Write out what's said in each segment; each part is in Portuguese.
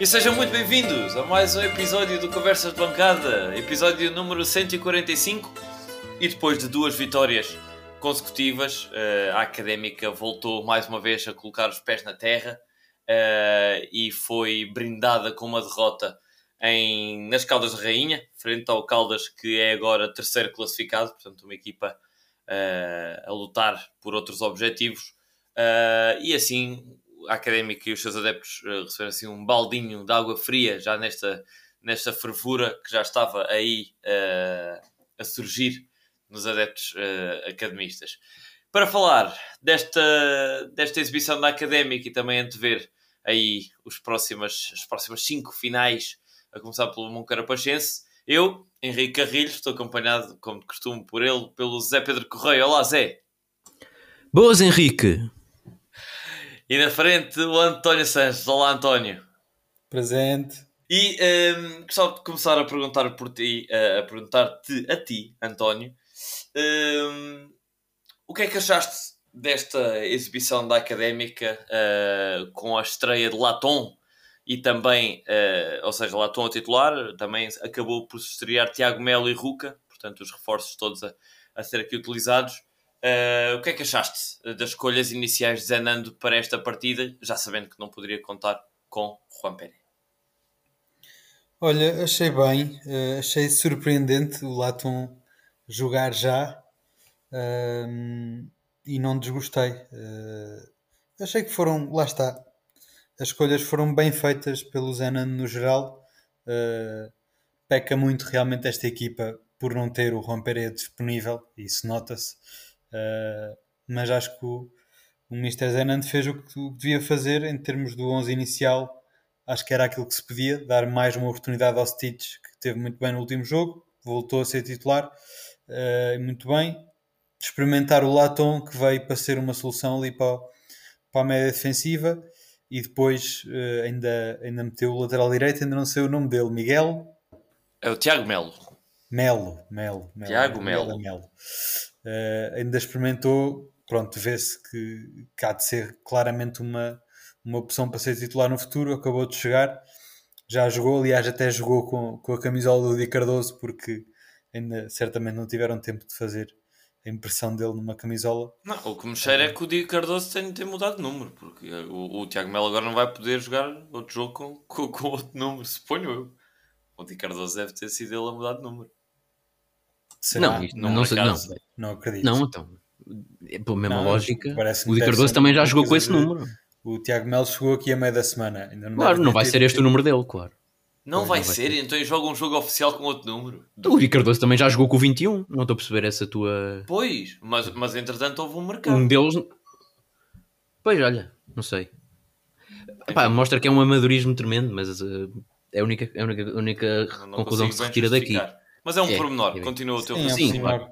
E sejam muito bem-vindos a mais um episódio do Conversas de Bancada, episódio número 145. E depois de duas vitórias consecutivas, eh, a Académica voltou mais uma vez a colocar os pés na terra eh, e foi brindada com uma derrota em, nas Caldas de Rainha, frente ao Caldas, que é agora terceiro classificado, portanto, uma equipa uh, a lutar por outros objetivos. E assim, a Académica e os seus adeptos uh, receberam assim, um baldinho de água fria já nesta, nesta fervura que já estava aí a surgir nos adeptos academistas. Para falar desta, desta exibição da Académica e também antever aí os próximas, as próximas cinco finais a começar pelo Moncarapachense. Eu, Henrique Carrilho, estou acompanhado, como de costume, por ele, pelo Zé Pedro Correia. Olá, Zé. Boas, Henrique. E na frente, o António Sanches. Olá, António. Presente. E um, gostava de começar a perguntar por ti, uh, a perguntar-te a ti, António, um, o que é que achaste desta exibição da Académica uh, com a estreia de Latom e também, uh, ou seja, estão a titular, também acabou por estrear Tiago Melo e Ruca, portanto os reforços todos a, a ser aqui utilizados. Uh, o que é que achaste das escolhas iniciais de Zenando para esta partida, já sabendo que não poderia contar com Juan Pérez? Olha, achei bem, uh, achei surpreendente o Latom jogar já uh, e não desgostei. Achei que foram, lá está, as escolhas foram bem feitas pelo Zenan no geral. Peca muito realmente esta equipa por não ter o Juan Pérez disponível, isso nota-se. Uh, mas acho que o, o Mr. Zenan fez o que, o que, devia fazer em termos do 11 inicial. Acho que era aquilo que se podia, dar mais uma oportunidade ao Stitch, que teve muito bem no último jogo, voltou a ser titular, uh, muito bem. Experimentar o Laton, que veio para ser uma solução ali para, para a média defensiva e depois uh, ainda, ainda meteu o lateral direito, ainda não sei o nome dele, Miguel? É o Tiago Melo. Melo, Melo. Melo Tiago Melo. Melo. Uh, ainda experimentou, pronto, vê-se que, que há de ser claramente uma, uma opção para ser titular no futuro, acabou de chegar, já jogou, aliás até jogou com, com a camisola do Di Cardoso, porque ainda certamente não tiveram tempo de fazer a impressão dele numa camisola. Não, o que me cheira é que o Di Cardoso tem de ter mudado de número, porque o, o Tiago Melo agora não vai poder jogar outro jogo com, com, com outro número, suponho eu. O Di Cardoso deve ter sido ele a mudar de número. Será? Não, não, não, não, não acredito. Não, então. É pela mesma lógica, o Di Cardoso também já jogou com esse número. O Tiago Melo chegou aqui a meio da semana. Ainda não claro, não vai ser este o número dele, claro. Não, vai, não vai ser, ser, então joga um jogo oficial com outro número. O Ricardo também já jogou com o 21, não estou a perceber essa tua. Pois, mas, mas entretanto houve um mercado. Um deles. Pois olha, não sei. Epá, mostra que é um amadorismo tremendo, mas uh, é a única, é a única, a única conclusão que se retira daqui. Mas é um é, pormenor, é continua o teu Sim, é Sim, claro.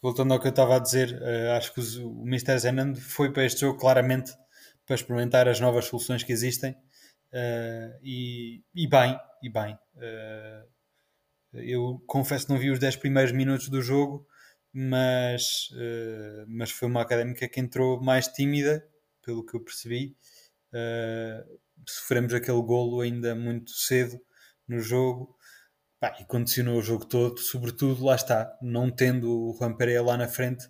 Voltando ao que eu estava a dizer, uh, acho que os, o Mr. Zenand foi para este jogo claramente para experimentar as novas soluções que existem Uh, e, e, bem, e bem. Uh, eu confesso que não vi os 10 primeiros minutos do jogo, mas, uh, mas foi uma académica que entrou mais tímida, pelo que eu percebi. sofremos aquele golo ainda muito cedo no jogo bah, e condicionou o jogo todo. Sobretudo, lá está, não tendo o Juan Pereira lá na frente,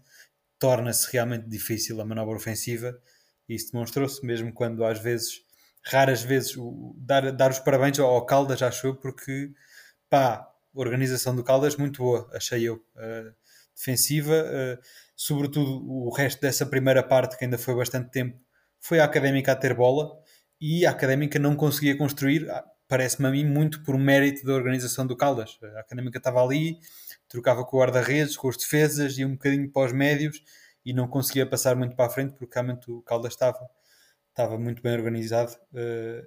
torna-se realmente difícil a manobra ofensiva. Isso demonstrou-se, mesmo quando às vezes raras vezes o, dar, dar os parabéns ao, Caldas, acho eu, porque pá, organização do Caldas muito boa, achei eu. Uh, defensiva, uh, sobretudo o resto dessa primeira parte, que ainda foi bastante tempo, foi a académica a ter bola e a académica não conseguia construir, ah, parece-me a mim, muito por mérito da organização do Caldas. A académica estava ali, trocava com o guarda-redes, com os defesas e um bocadinho para os médios e não conseguia passar muito para a frente porque realmente o Caldas estava estava muito bem organizado, uh,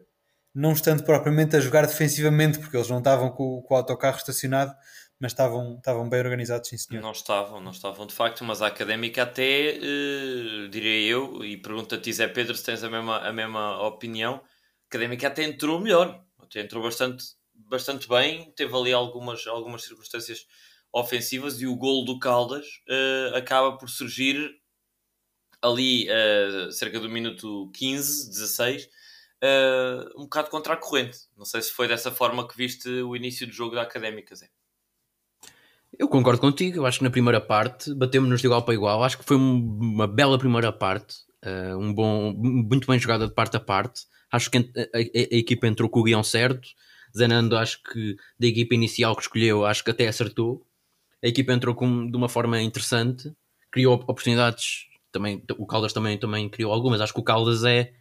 não estando propriamente a jogar defensivamente, porque eles não estavam com, com o autocarro estacionado, mas estavam, estavam bem organizados, sim senhor. Não estavam, não estavam de facto, mas a académica até, uh, diria eu, e pergunta-te Zé Pedro se tens a mesma, a mesma opinião, a académica até entrou melhor, entrou bastante, bastante bem, teve ali algumas, algumas circunstâncias ofensivas e o gol do Caldas uh, acaba por surgir ali uh, cerca do minuto 15, 16, uh, um bocado contra a corrente. Não sei se foi dessa forma que viste o início do jogo da Académica, Zé. Eu concordo contigo, eu acho que na primeira parte batemos-nos de igual para igual, acho que foi uma bela primeira parte, uh, um bom, muito bem jogada de parte a parte. Acho que a, a, a equipa entrou com o guião certo. Zenando, acho que da equipa inicial que escolheu, acho que até acertou. A equipa entrou com, de uma forma interessante, criou oportunidades. Também, o Caldas também, também criou algumas. Acho que o Caldas é,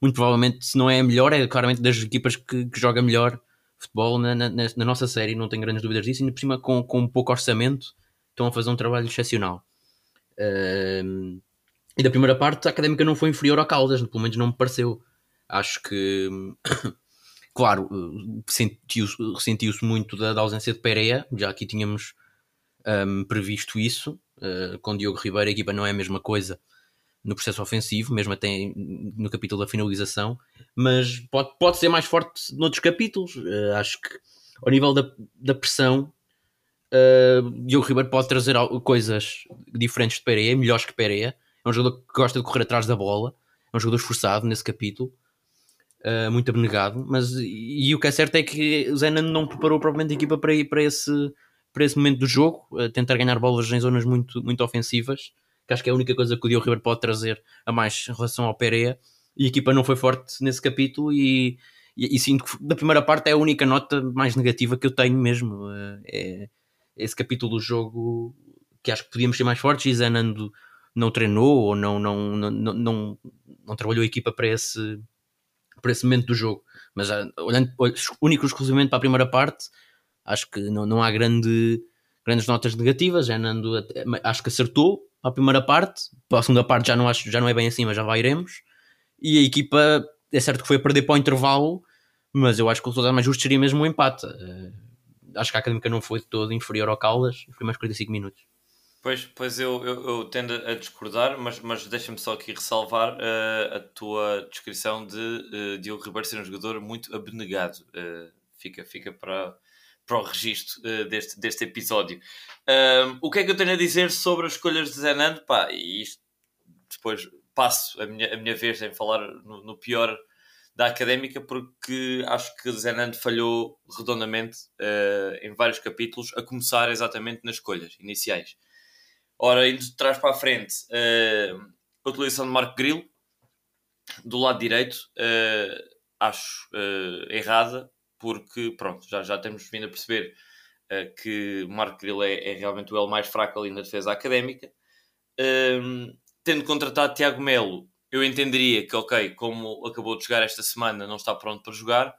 muito provavelmente, se não é a melhor, é claramente das equipas que, que joga melhor futebol na, na, na, nossa série, não tenho grandes dúvidas disso. E por cima, com, com pouco orçamento, estão a fazer um trabalho excepcional. Uh, e da primeira parte, a académica não foi inferior ao Caldas, pelo menos não me pareceu. Acho que, claro, sentiu-se sentiu muito da, da, ausência de Pereira, já aqui tínhamos um, previsto isso. Uh, com Diogo Ribeiro, a equipa não é a mesma coisa no processo ofensivo, mesmo até no capítulo da finalização, mas pode, pode ser mais forte noutros capítulos. Uh, acho que ao nível da, da pressão, uh, Diogo Ribeiro pode trazer coisas diferentes de Pereira, melhores que Pereira. É um jogador que gosta de correr atrás da bola, é um jogador esforçado nesse capítulo uh, muito abnegado, mas e, o que é certo é que o Zenan não preparou propriamente a equipa para ir para esse, para esse momento do jogo, uh, tentar ganhar bolas em zonas muito, muito ofensivas, que acho que é a única coisa que o Diogo Ribeiro pode trazer a mais em relação ao Pereira, e a equipa não foi forte nesse capítulo e, e, e sinto que da primeira parte é a única nota mais negativa que eu tenho mesmo, uh, é esse capítulo do jogo que acho que podíamos ser mais fortes e Zenando não treinou ou não, não, não, não, não trabalhou a equipa para esse, por esse momento do jogo. Mas ah, olhando único exclusivamente para a primeira parte, acho que não, não há grande, grandes notas negativas. Já Nando, acho que acertou a primeira parte, para a segunda parte já não, acho, já não é bem assim, mas já lá iremos. E a equipa, é certo que foi a perder para o intervalo, mas eu acho que o resultado mais justo seria mesmo um empate. Uh, acho que a Académica não foi de todo inferior ao Caldas, foi mais 45 minutos. Pois, pois eu, eu, eu tendo a discordar, mas, mas deixa-me só aqui ressalvar uh, a tua descrição de uh, Diogo Ribeiro ser um jogador muito abnegado. Uh, fica fica para, para o registro uh, deste, deste episódio. o que é que eu tenho a dizer sobre as escolhas de Zenando? Pá, e isto depois passo a minha, a minha vez em falar no, no pior da académica, porque acho que Zenando falhou redondamente em vários capítulos, a começar exatamente nas escolhas iniciais. Ora, indo de trás para a frente, uh, a utilização de Marco Grilo, do lado direito, uh, acho uh, errada, porque pronto, já, já temos vindo a perceber que Marco Grilo é, é, realmente o elo mais fraco ali na defesa académica. Ehm, tendo contratado Tiago Melo, eu entenderia que, ok, como acabou de jogar esta semana, não está pronto para jogar,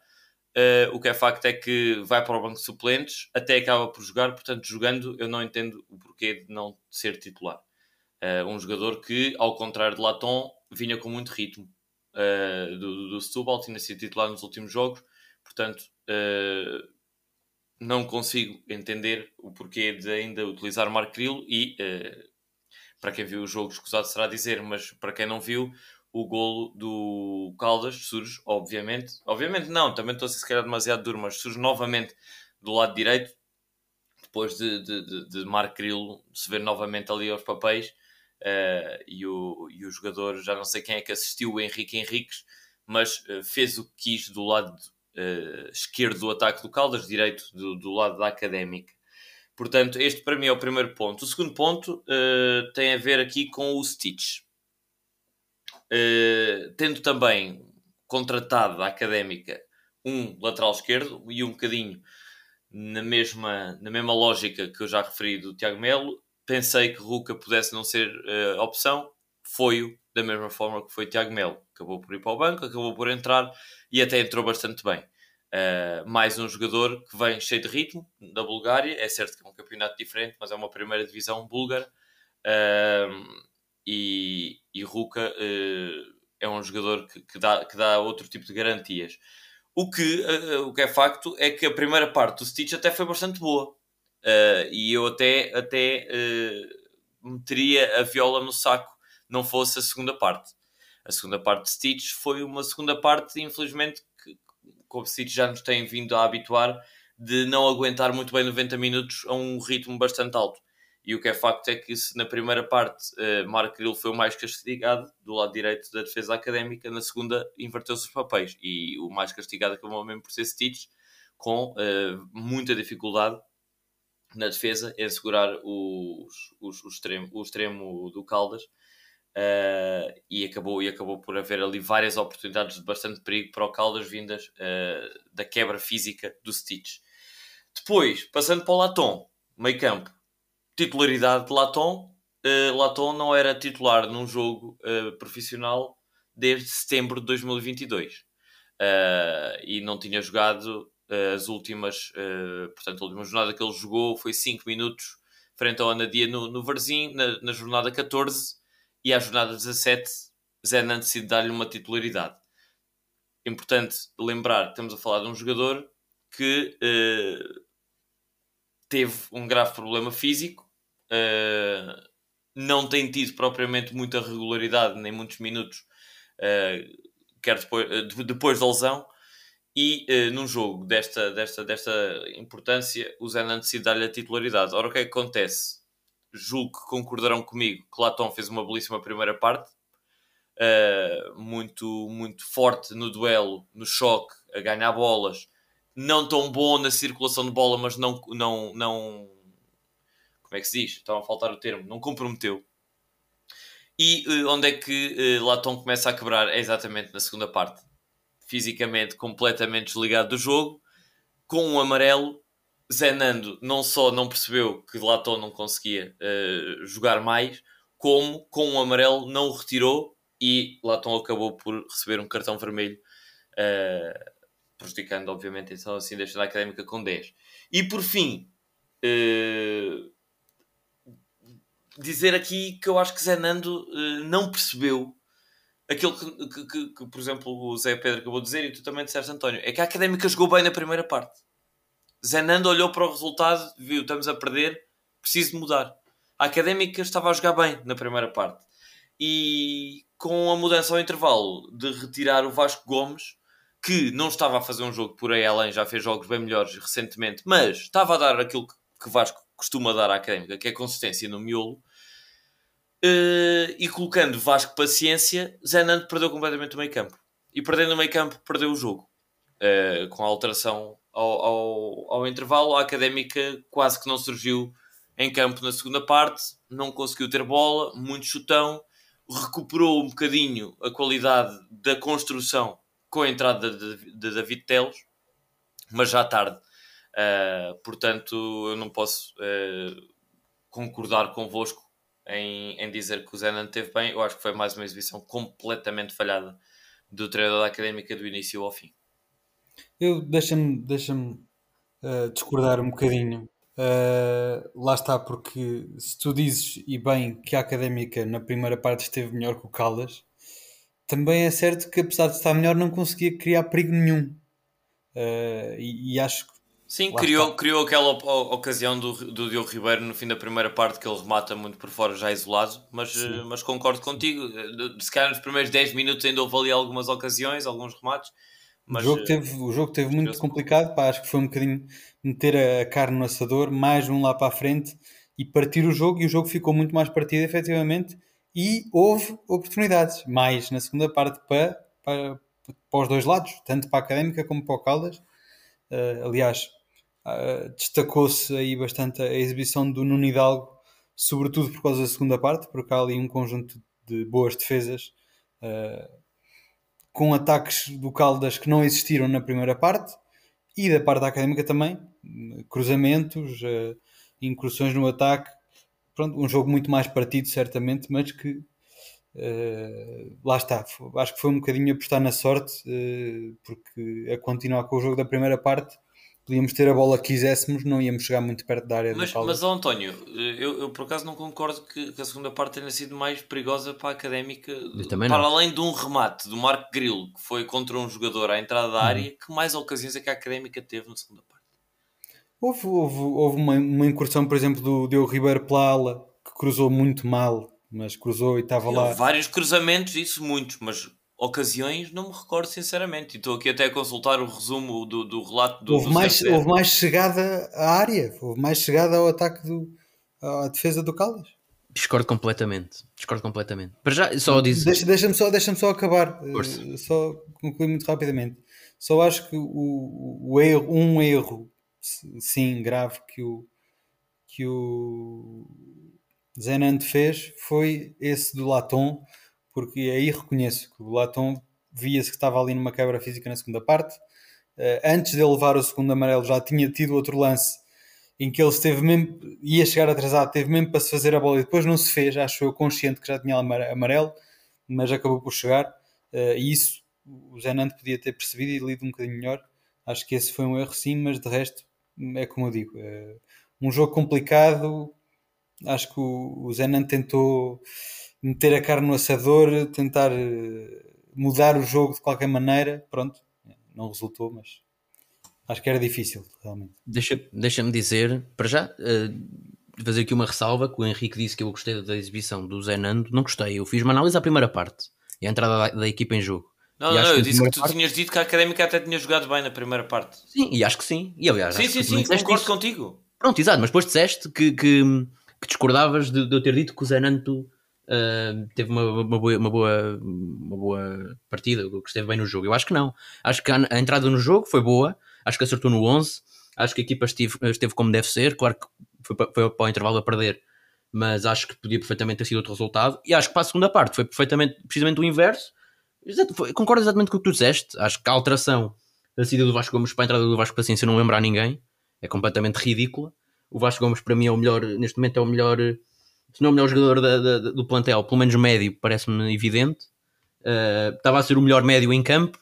Uh, o que é facto é que vai para o banco de suplentes, até acaba por jogar, portanto, jogando, eu não entendo o porquê de não ser titular. Uh, um jogador que, ao contrário de Laton, vinha com muito ritmo uh, do, do Setúbal, tinha sido titular nos últimos jogos, portanto, não consigo entender o porquê de ainda utilizar Marco Grilo e, para quem viu o jogo, escusado será dizer, mas para quem não viu, o golo do Caldas surge, obviamente. Obviamente não, também estou a ser se calhar demasiado duro, mas surge novamente do lado direito, depois de, de, de, de se ver novamente ali aos papéis. Uh, e, o, e o jogador, já não sei quem é que assistiu, o Henrique Henriques, mas uh, fez o que quis do lado uh, esquerdo do ataque do Caldas, direito do, do lado da Académica. Portanto, este para mim é o primeiro ponto. O segundo ponto tem a ver aqui com o Stitch. Uh, tendo também contratado a académica um lateral esquerdo e um bocadinho na mesma, na mesma lógica que eu já referi do Tiago Melo, pensei que Ruca pudesse não ser uh, opção, foi-o da mesma forma que foi Tiago Melo. Acabou por ir para o banco, acabou por entrar e até entrou bastante bem. Uh, mais um jogador que vem cheio de ritmo da Bulgária. É certo que é um campeonato diferente, mas é uma primeira divisão búlgara. Uh, e, e Ruka uh, é um jogador que, que, dá, que dá outro tipo de garantias. O que, uh, o que é facto é que a primeira parte do Stitch até foi bastante boa. Uh, e eu até, até meteria a viola no saco, não fosse a segunda parte. A segunda parte de Stitch foi uma segunda parte, infelizmente, que, como Stitch já nos tem vindo a habituar, de não aguentar muito bem 90 minutos a um ritmo bastante alto. E o que é facto é que se na primeira parte uh, Marco Grilo foi o mais castigado do lado direito da defesa académica, na segunda inverteu-se os papéis. E o mais castigado acabou mesmo por ser Stitch, com uh, muita dificuldade na defesa em segurar os, os, o, extremo, o extremo do Caldas. Uh, e, acabou, e acabou por haver ali várias oportunidades de bastante perigo para o Caldas vindas uh, da quebra física do Stitch. Depois, passando para o Latom, meio campo, titularidade de Latom. Uh, Latom não era titular num jogo profissional desde setembro de 2022 e não tinha jogado as últimas, portanto, a última jornada que ele jogou foi 5 minutos frente ao Anadia no, no Varzim, na, na jornada 14, e à jornada 17 Zenan decide dar-lhe uma titularidade. Importante lembrar estamos a falar de um jogador que uh, teve um grave problema físico, uh, não tem tido propriamente muita regularidade, nem muitos minutos, uh, quer depois, depois da lesão, e num jogo desta, desta, desta importância, o Zenan decide dar-lhe a titularidade. Ora, o que é que acontece? julgo que concordarão comigo que Latom fez uma belíssima primeira parte, uh, muito, muito forte no duelo, no choque, a ganhar bolas, não tão bom na circulação de bola, mas não, não, não como é que se diz? Estava a faltar o termo, não comprometeu. E uh, onde é que uh, Latom começa a quebrar? É exatamente na segunda parte. Fisicamente completamente desligado do jogo, com um amarelo Zenando não só não percebeu que Latom não conseguia uh, jogar mais, como com um amarelo não o retirou e Latom acabou por receber um cartão vermelho, uh, prejudicando, obviamente, então assim, deixando a académica com 10. E por fim, uh, dizer aqui que eu acho que Zenando uh, não percebeu aquilo que, que, que, que, por exemplo, o Zé Pedro acabou de dizer e tu também disseste, António, é que a académica jogou bem na primeira parte Zenando olhou para o resultado, viu, estamos a perder, preciso mudar. A Académica estava a jogar bem na primeira parte. E com a mudança ao intervalo de retirar o Vasco Gomes, que não estava a fazer um jogo por aí além, já fez jogos bem melhores recentemente, mas estava a dar aquilo que Vasco costuma dar à Académica, que é consistência no miolo, Uh, e colocando Vasco paciência, Zenando perdeu completamente o meio campo. E perdendo o meio campo, perdeu o jogo. Uh, com a alteração ao, ao, ao intervalo, a Académica quase que não surgiu em campo na segunda parte, não conseguiu ter bola, muito chutão, recuperou um bocadinho a qualidade da construção com a entrada de, de David Teles, mas já tarde. Uh, portanto, eu não posso uh, concordar convosco em, em dizer que o Zenan teve bem. Eu acho que foi mais uma exibição completamente falhada do treinador da Académica do início ao fim. Eu deixa-me deixa uh, eh, discordar um bocadinho. Lá está, porque se tu dizes e bem que a académica na primeira parte esteve melhor que o Caldas, também é certo que apesar de estar melhor, não conseguia criar perigo nenhum. Uh, e, e, acho que. Sim, criou, criou aquela ocasião do, do Diogo Ribeiro no fim da primeira parte que ele remata muito por fora, já isolado. Mas, mas concordo contigo. Se calhar nos primeiros 10 minutos ainda houve ali algumas ocasiões, alguns remates mas, o jogo teve, o jogo teve muito complicado, pá, acho que foi um bocadinho meter a carne no assador, mais um lá para a frente e partir o jogo, e o jogo ficou muito mais partido, efetivamente, e houve oportunidades, mais na segunda parte para, para, para os dois lados, tanto para a Académica como para o Caldas. Uh, aliás, uh, destacou-se aí bastante a exibição do Nuno Hidalgo, sobretudo por causa da segunda parte, porque há ali um conjunto de boas defesas. Uh, com ataques do Caldas que não existiram na primeira parte e da parte da académica também, cruzamentos, uh, incursões no ataque. Pronto, um jogo muito mais partido, certamente, mas que uh, lá está. Acho que foi um bocadinho apostar na sorte, uh, porque a continuar com o jogo da primeira parte podíamos ter a bola que quiséssemos, não íamos chegar muito perto da área mas, Mas, oh, António, eu, eu, por acaso não concordo que, que, a segunda parte tenha sido mais perigosa para a Académica, para não. além de um remate do Marco Grilo, que foi contra um jogador à entrada da hum. área, que mais ocasiões é que a Académica teve na segunda parte? Houve, houve, houve uma, uma incursão, por exemplo, do Diogo Ribeiro Plala, que cruzou muito mal, mas cruzou e estava lá. Vários cruzamentos, isso muitos, mas ocasiões não me recordo sinceramente. E estou aqui até a consultar o resumo do, do relato do. Houve, do mais, houve mais chegada à área, houve mais chegada ao ataque do, à defesa do Caldas. Discordo completamente. Discordo completamente. Para já, só disse. Deixa- Deixa-me só, deixa só acabar. eh, só concluir muito rapidamente. Só acho que o, o erro, um erro, sim, grave, que o, que o Zenante fez foi esse do Latom, porque aí reconheço que o Latom via-se que estava ali numa quebra física na segunda parte. Eh, antes de ele levar o segundo amarelo, já tinha tido outro lance em que ele esteve mesmo, ia chegar atrasado, teve mesmo para se fazer a bola e depois não se fez, acho eu consciente que já tinha amare- amarelo, mas acabou por chegar. Eh, e isso o Zenante podia ter percebido e lido um bocadinho melhor. Acho que esse foi um erro, sim, mas de resto, é como eu digo, eh, um jogo complicado. Acho que o, o Zenante tentou meter a carne no assador, tentar eh, mudar o jogo de qualquer maneira. Pronto, não resultou, mas acho que era difícil, realmente. Deixa- Deixa-me dizer, para já, eh, fazer aqui uma ressalva que o Henrique disse que eu gostei da exibição do Zé Nando. Não gostei, eu fiz uma análise à primeira parte e a entrada da, da equipa em jogo. Não, não, eu disse que tu parte- tinhas dito que a Académica até tinha jogado bem na primeira parte. Sim, e acho que sim. E aliás, Sim, acho sim, sim, concordo isso. contigo. Pronto, exato, mas depois disseste que, que, que discordavas de, de eu ter dito que o Zé Nanto ah, teve uma, uma, boa, uma, boa, uma boa partida, que esteve bem no jogo. Eu acho que não. Acho que a, a entrada no jogo foi boa, acho que acertou no 11, acho que a equipa esteve, esteve como deve ser. Claro que foi, pa- foi para o intervalo a perder, mas acho que podia perfeitamente ter sido outro resultado. E acho que para a segunda parte foi perfeitamente, precisamente o inverso. Concordo exatamente com o que tu disseste. Acho que a alteração da saída do Vasco Gomes para a entrada do Vasco Paciência não lembra a ninguém. É completamente ridícula. O Vasco Gomes, para mim, é o melhor, neste momento, é o melhor, se não é o melhor jogador da- da- do plantel, pelo menos médio, parece-me evidente. Uh, estava a ser o melhor médio em campo.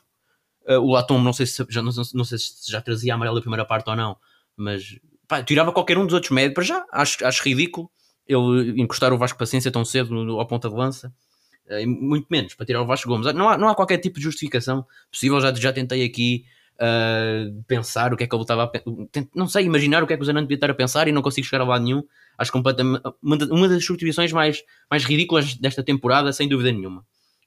Uh, o Latom, não sei, se, já, não, não sei se já trazia amarelo da primeira parte ou não, mas pá, tirava qualquer um dos outros médios. Para já, acho, acho ridículo ele encostar o Vasco Paciência tão cedo no, no- ao ponta de lança. Uh, e muito menos para tirar o Vasco Gomes. Não há, não há qualquer tipo de justificação possível. Já, já tentei aqui uh, pensar o que é que ele estava a pe- tent- não sei, imaginar o que é que o Zanante devia estar a pensar e não consigo chegar a lado nenhum. Acho completamente uma, da- uma das substituições mais, mais ridículas desta temporada, sem dúvida nenhuma.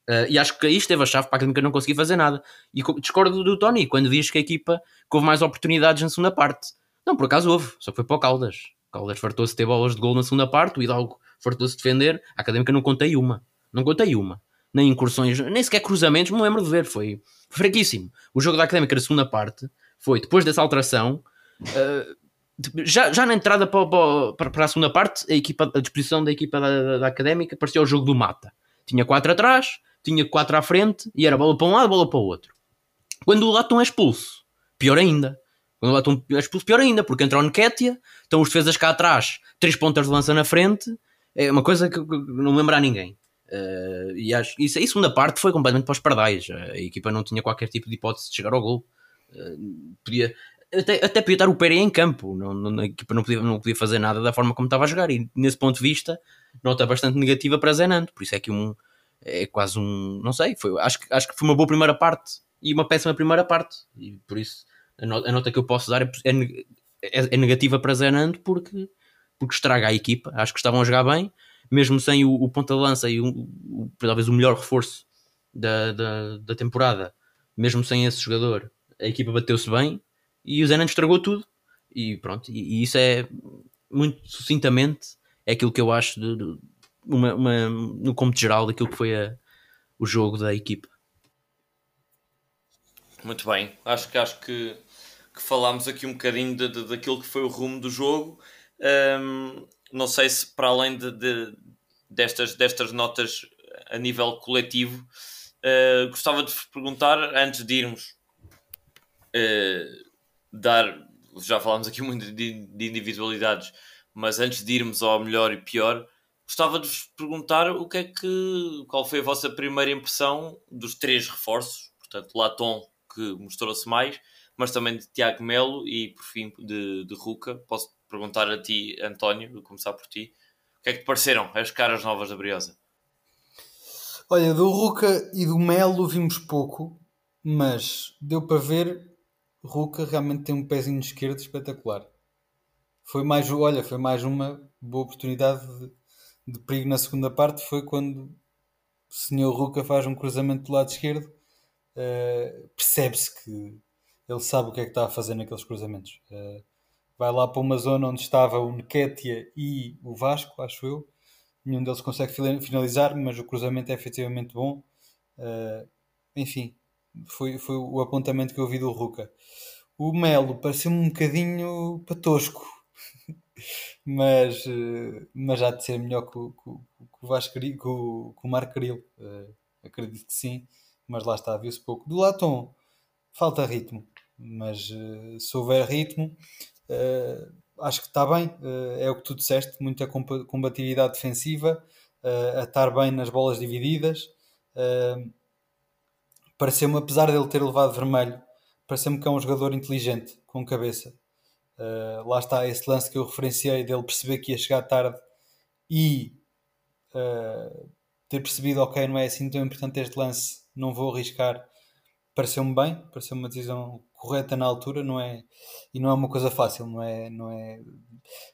Uh, e acho que aí esteve a chave para a Académica não conseguir fazer nada. E co- discordo do Tony quando diz que a equipa que houve mais oportunidades na segunda parte. Não, por acaso houve, só que foi para o Caldas. O Caldas fartou-se de ter bolas de gol na segunda parte, o Hidalgo fartou-se de defender. A Académica não contei uma. Não contei uma. Nem incursões, nem sequer cruzamentos, me lembro de ver. Foi fraquíssimo. O jogo da Académica na segunda parte foi depois dessa alteração. uh, já, já na entrada para, para, para a segunda parte, a, equipa, a disposição da equipa da, da, da Académica parecia o jogo do Mata. Tinha quatro atrás, tinha quatro à frente e era bola para um lado, bola para o outro. Quando o Latom é expulso, pior ainda. Quando o Latom é expulso, pior ainda, porque entra o Nketiah, estão os defesas cá atrás, três pontas de lança na frente, é uma coisa que, que não lembra a ninguém. Uh, e acho isso aí, segunda parte, foi completamente para os pardais. A equipa não tinha qualquer tipo de hipótese de chegar ao gol. Uh, podia, até, até podia estar o Pérez em campo, não, não, a equipa não podia, não podia fazer nada da forma como estava a jogar. E nesse ponto de vista, nota bastante negativa para Zenando. Por isso é que um, é quase um. Não sei, foi, acho, acho que foi uma boa primeira parte e uma péssima primeira parte. E por isso a nota, a nota que eu posso dar é, é, é- é negativa para Zenando porque, porque estraga a equipa. Acho que estavam a jogar bem, mesmo sem o, o ponta de lança e o, o- talvez o melhor reforço da, da, da temporada, mesmo sem esse jogador, a equipa bateu-se bem e o Zenando estragou tudo. E pronto, e, e isso é muito sucintamente é aquilo que eu acho de, de- uma, uma- no cômputo geral daquilo que foi a- o jogo da equipa. Muito bem, acho que acho que, que falámos aqui um bocadinho de, de- daquilo que foi o rumo do jogo. Ahm, não sei se para além de, de- destas, destas notas a nível coletivo, ah, gostava de vos perguntar, antes de irmos ah, dar, já falámos aqui muito de, de individualidades, mas antes de irmos ao melhor e pior, gostava de vos perguntar o que é que, qual foi a vossa primeira impressão dos três reforços, portanto, Latom, que mostrou-se mais, mas também de Tiago Melo e, por fim, de, de Ruca. Posso perguntar a ti, António, vou começar por ti. O que é que te pareceram as caras novas da Briosa? Olha, do Ruca e do Melo vimos pouco, mas deu para ver. Ruca realmente tem um pezinho esquerdo espetacular. Foi mais, olha, foi mais uma boa oportunidade de, de perigo na segunda parte. Foi quando o senhor Ruca faz um cruzamento do lado esquerdo. Uh, percebe-se que ele sabe o que é que está a fazer naqueles cruzamentos. Uh, vai lá para uma zona onde estava o Nequetia e o Vasco, acho eu. Nenhum deles consegue finalizar, mas o cruzamento é efetivamente bom. Uh, enfim, foi, foi o apontamento que eu vi do Ruca. O Melo pareceu-me um bocadinho patosco, mas, uh, mas já de ser melhor que, que, que o Vasco que, o, que o Marco Caril. Uh, acredito que sim, mas lá está, viu-se pouco. Do Latom, falta ritmo, mas se houver ritmo, Uh, acho que está bem, uh, é o que tu disseste, muita combatividade defensiva, uh, a estar bem nas bolas divididas. Pareceu-me, apesar dele ter levado vermelho, pareceu-me que é um jogador inteligente, com cabeça. lá está esse lance que eu referenciei dele perceber que ia chegar tarde e ter percebido, ok, não é assim tão importante este lance, não vou arriscar. Pareceu-me bem, pareceu-me uma decisão correta na altura, não é? E não é uma coisa fácil, não é? Não é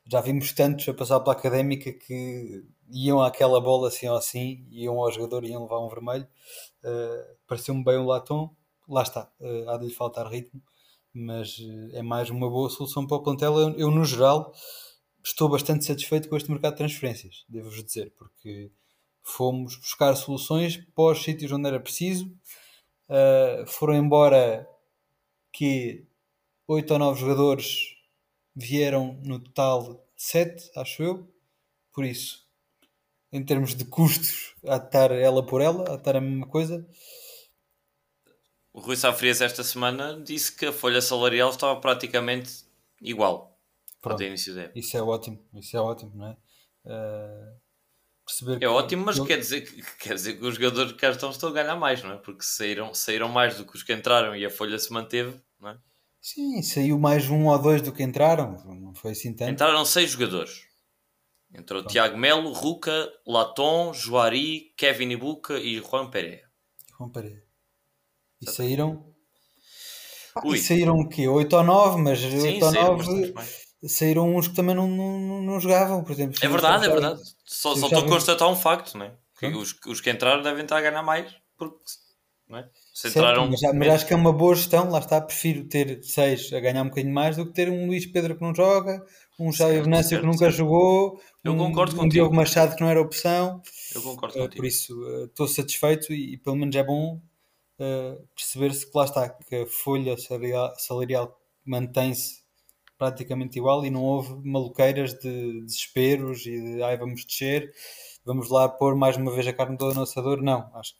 já vimos tantos a passar pela académica que iam àquela bola assim ou assim, iam ao jogador iam levar um vermelho. Uh, Pareceu-me bem o Latom, lá está, uh, há de lhe faltar ritmo, mas uh, é mais uma boa solução para o plantel. Eu, eu, no geral, estou bastante satisfeito com este mercado de transferências, devo-vos dizer, porque fomos buscar soluções para os sítios onde era preciso. foram embora que oito ou nove jogadores vieram no total sete, acho eu. Por isso, em termos de custos, a estar ela por ela, a estar a mesma coisa. O Rui Safrias esta semana disse que a folha salarial estava praticamente igual Pronto, ao início da Isso é ótimo, isso é ótimo, não é? Uh, perceber é ótimo, mas quer, dizer que, quer dizer que os jogadores que cá estão estão a ganhar mais, não é? Porque saíram, saíram mais do que os que entraram e a folha se manteve, não é? Sim, saiu mais um ou dois do que entraram, não foi assim tanto. Entraram seis jogadores. Entrou Pronto. Tiago Melo, Ruca, Laton, Joari, Kevin Ibuca e Juan Pereira. Juan Pereira. E saíram. E saíram o quê? 8 ou 9, mas Sim, 8 ou 9 saíram uns que também não, não, não jogavam, por exemplo. É verdade, é verdade. Só, só estou a constatar um facto, né? que os, os que entraram devem estar a ganhar mais porque não é? Se entraram... mas, mas, acho que é uma boa gestão, lá está, prefiro ter seis a ganhar um bocadinho mais do que ter um Luís Pedro que não joga, um Jair Venâncio que nunca certo. jogou, Eu um, concordo um Diogo Machado que não era opção. Eu concordo uh, contigo. Por isso uh, estou satisfeito e, e, pelo menos é bom uh, perceber-se que lá está, que a folha salarial, salarial mantém-se praticamente igual e não houve maluqueiras de desesperos e de ai vamos descer, vamos lá pôr mais uma vez a carne do lançador. Não, acho,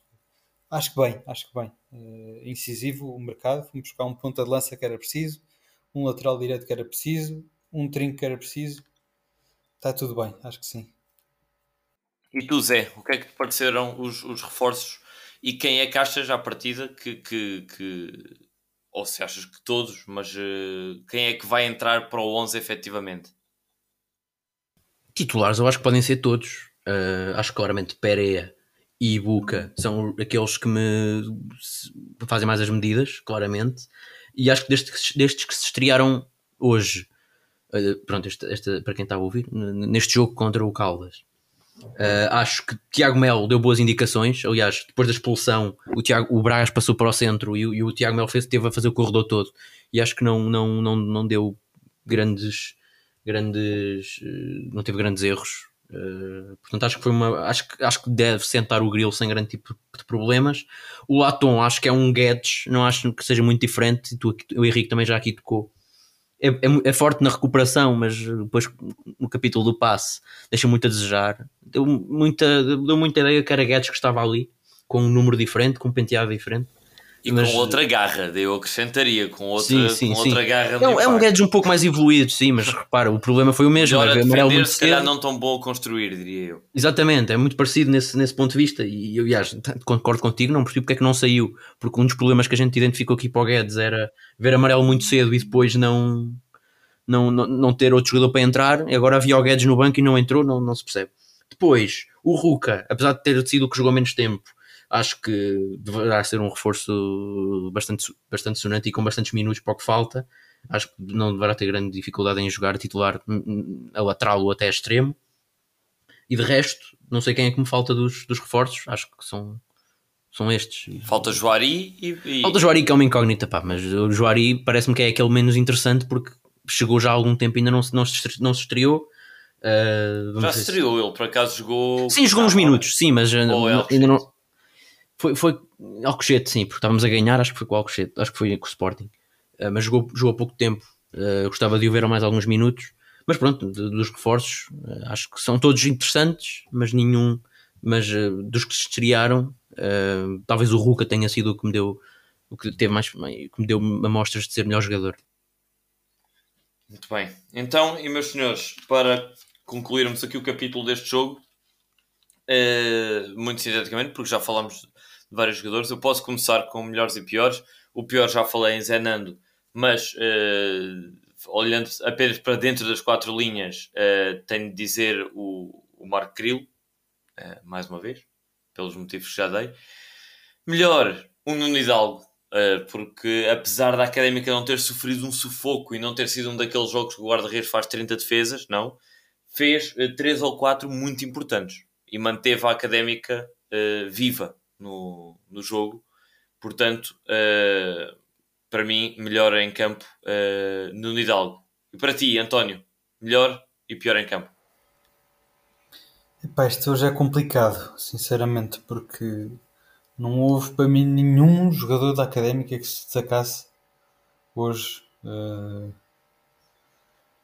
acho que bem, acho que bem. Uh, incisivo o mercado, fomos buscar um ponta de lança que era preciso, um lateral direito que era preciso, um trinco que era preciso. Está tudo bem, acho que sim. E tu, Zé, o que é que te pareceram os, os reforços e quem é que achas à partida que, que, que ou se achas que todos, mas uh, quem é que vai entrar para o 11 efetivamente? Titulares, eu acho que podem ser todos. Uh, acho que claramente Pereira e Buca são aqueles que me fazem mais as medidas, claramente. E acho que destes, destes que se estrearam hoje, uh, pronto, este, este, para quem está a ouvir, neste jogo contra o Caldas, Uh, acho que Tiago Melo deu boas indicações. Aliás, depois da expulsão, o, Tiago, o Braz passou para o centro e, e o Tiago Melo fez, teve a fazer o corredor todo. E acho que não, não, não, não deu grandes. grandes uh, não teve grandes erros. Uh, portanto, acho que foi uma. Acho acho que deve sentar o grill sem grande tipo de problemas. O Latom acho que é um Guedes, não acho que seja muito diferente. Tu, o Henrique também já aqui tocou é, é, é, forte na recuperação, mas depois no capítulo do passe deixa muito a desejar. Deu muita, deu muita ideia que era Guedes que estava ali, com um número diferente, com um penteado diferente. E mas... com outra garra, eu acrescentaria, com outra, sim, sim, com sim. outra garra. É, é um Guedes um pouco mais evoluído, sim, mas repara, o problema foi o mesmo. Melhor a defender, muito se calhar não tão bom a construir, diria eu. Exatamente, é muito parecido nesse, nesse ponto de vista. E eu, aliás, concordo contigo, não percebo porque é que não saiu, porque um dos problemas que a gente identificou aqui para o Guedes era ver amarelo muito cedo e depois não, não, não, não ter outro jogador para entrar. Agora havia o Guedes no banco e não entrou, não, não se percebe. Depois, o Ruka, apesar de ter sido o que jogou menos tempo, acho que deverá ser um reforço bastante, bastante sonante e com bastantes minutos para o que falta. Acho que não deverá ter grande dificuldade em jogar titular a lateral ou até a extremo. E de resto, não sei quem é que me falta dos, dos reforços. Acho que são, são estes. Falta Joari e, e... Falta Joari que é uma incógnita, pá, mas o Joari parece-me que é aquele menos interessante porque chegou já há algum tempo e ainda não, se- não, se, não se estreou. Uh, Já se se- estreou ele, por acaso jogou. Sim, jogou uns Ah, minutos, sim, mas é ainda não. Foi, foi Alcochete, sim, porque estávamos a ganhar, acho que foi com o Alcochete, acho que foi com o Sporting. Uh, mas jogou, jogou pouco tempo. Uh, gostava de o ver mais alguns minutos. Mas pronto, de- dos reforços, uh, acho que são todos interessantes, mas nenhum. Mas dos que se estrearam, talvez o Ruka tenha sido o que me deu. O que teve mais. que me deu amostras de ser melhor jogador. Muito bem. Então, e meus senhores, para concluirmos aqui o capítulo deste jogo, muito sinteticamente, porque já falamos de vários jogadores, eu posso começar com melhores e piores. O pior já falei em Zenando, mas eh, olhando apenas para dentro das quatro linhas, eh, tenho de dizer o, o Marco Grilo, eh, mais uma vez, pelos motivos que já dei. Melhor, o Nuno Hidalgo, Uh, porque apesar da Académica não ter sofrido um sufoco e não ter sido um daqueles jogos que o guarda-redes faz 30 defesas, não, fez uh, 3 ou 4 muito importantes e manteve a Académica uh, viva no, no jogo. Portanto, uh, para mim, melhor em campo uh, no Hidalgo. E para ti, António, melhor e pior em campo? Epá, isto hoje é complicado, sinceramente, porque não houve para mim nenhum jogador da académica que se destacasse hoje. Uh,